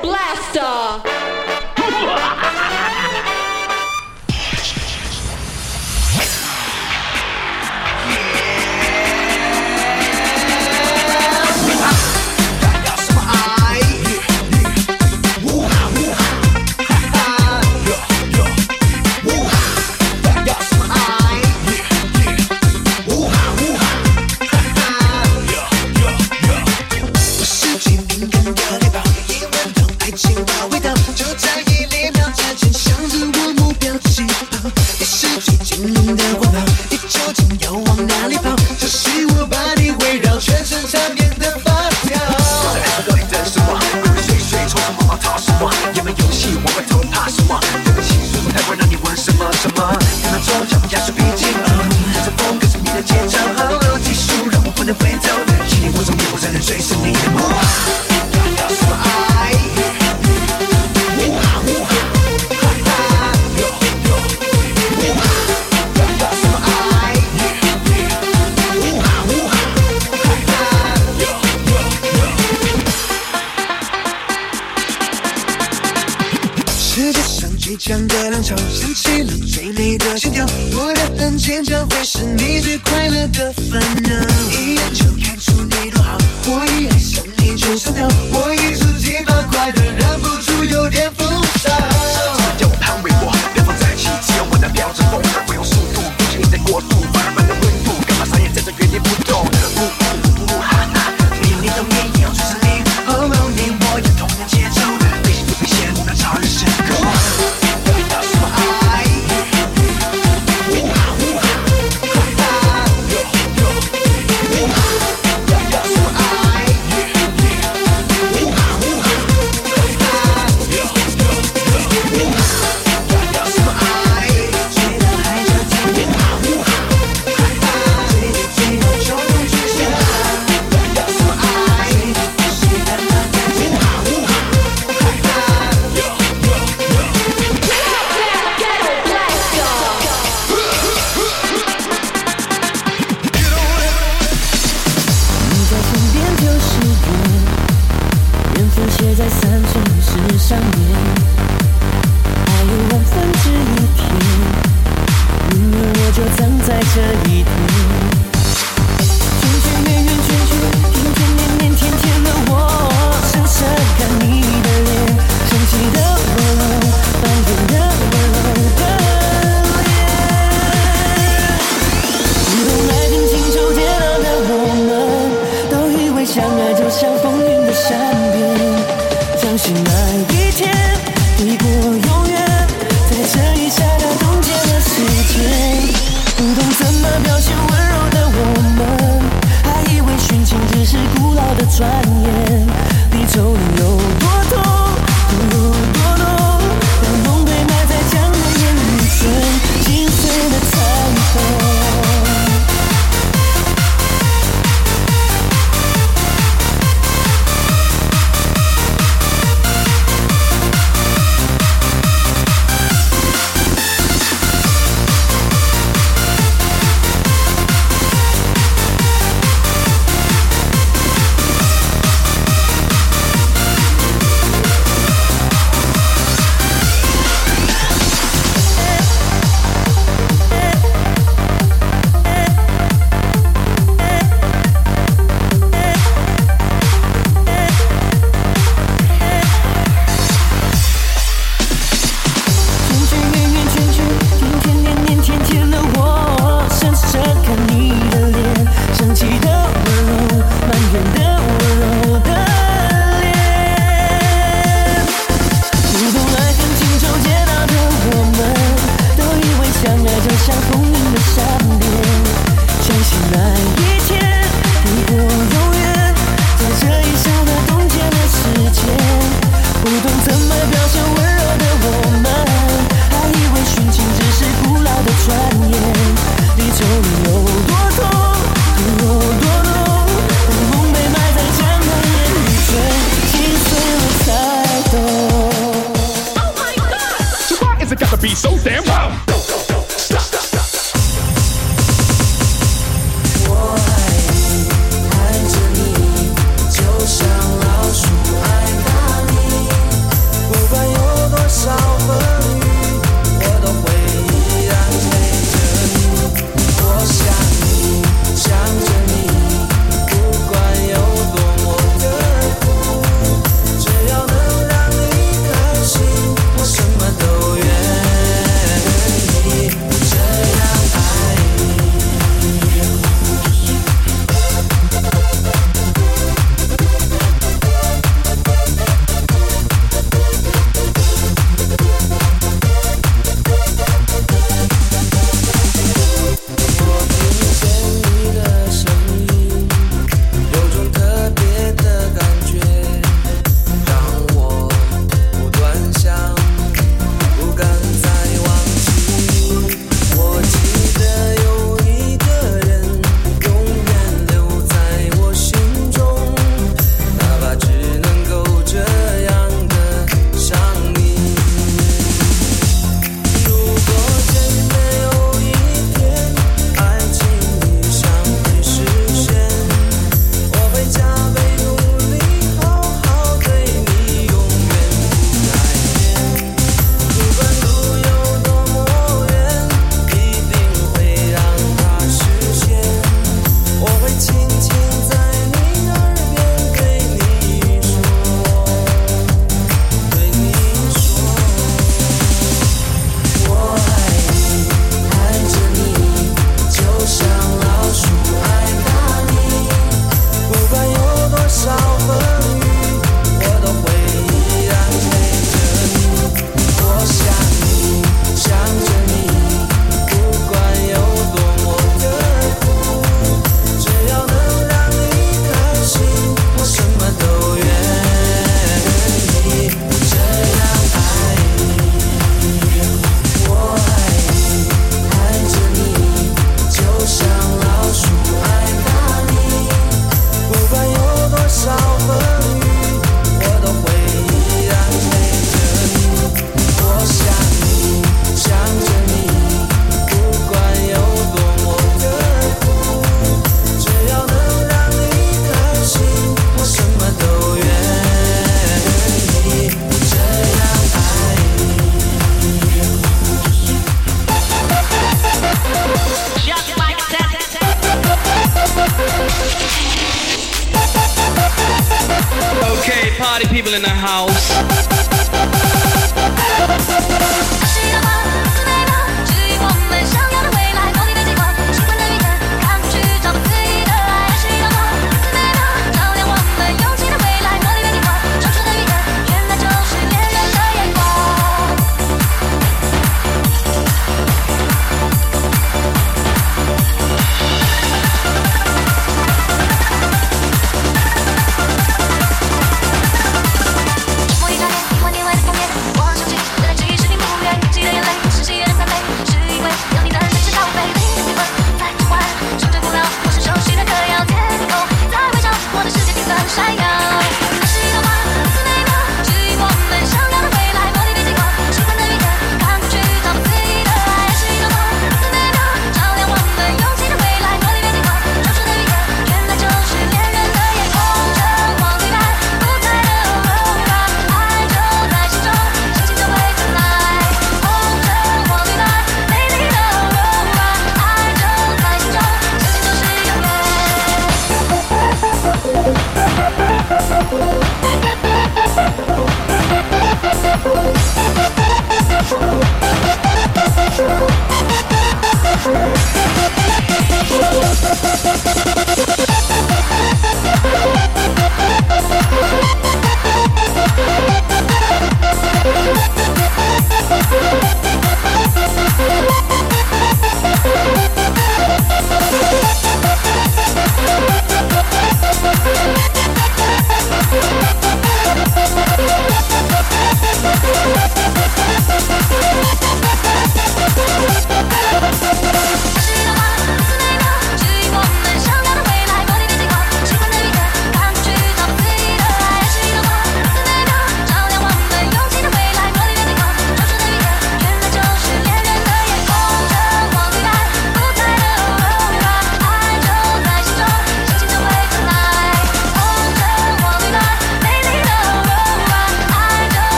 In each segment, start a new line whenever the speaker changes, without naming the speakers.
Blaster.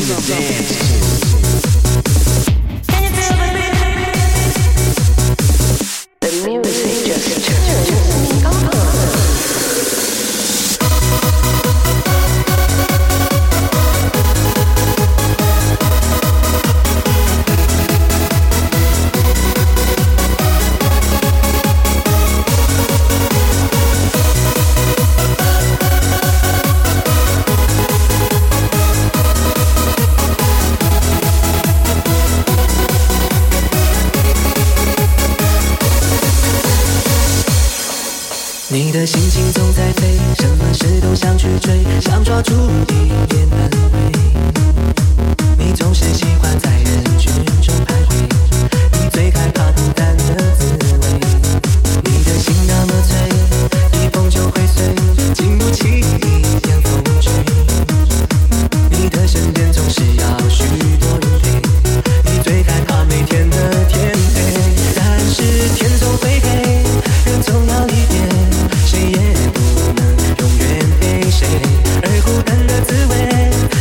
Summer Dance.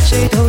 she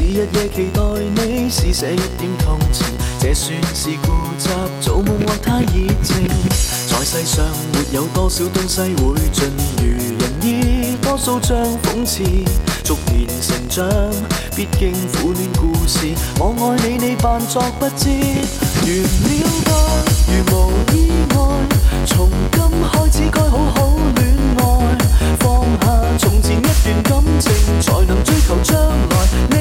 是日夜期待你施舍一点同情这算是固执做梦或太热情在世上没有多少东西会尽如人意多数像讽刺逐年成长必经苦恋故事我爱你你扮作不知完了吧如无意外从今开始该好好恋爱放下从前一段感情才能追求将来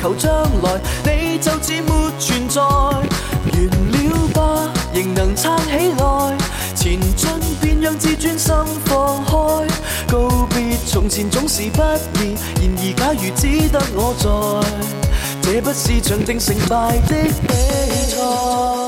求将来你就似没存在完了吧仍能撑起来前进便让自尊心放开告别从前总是不易然而假如只得我在这不是场定成败的比
赛。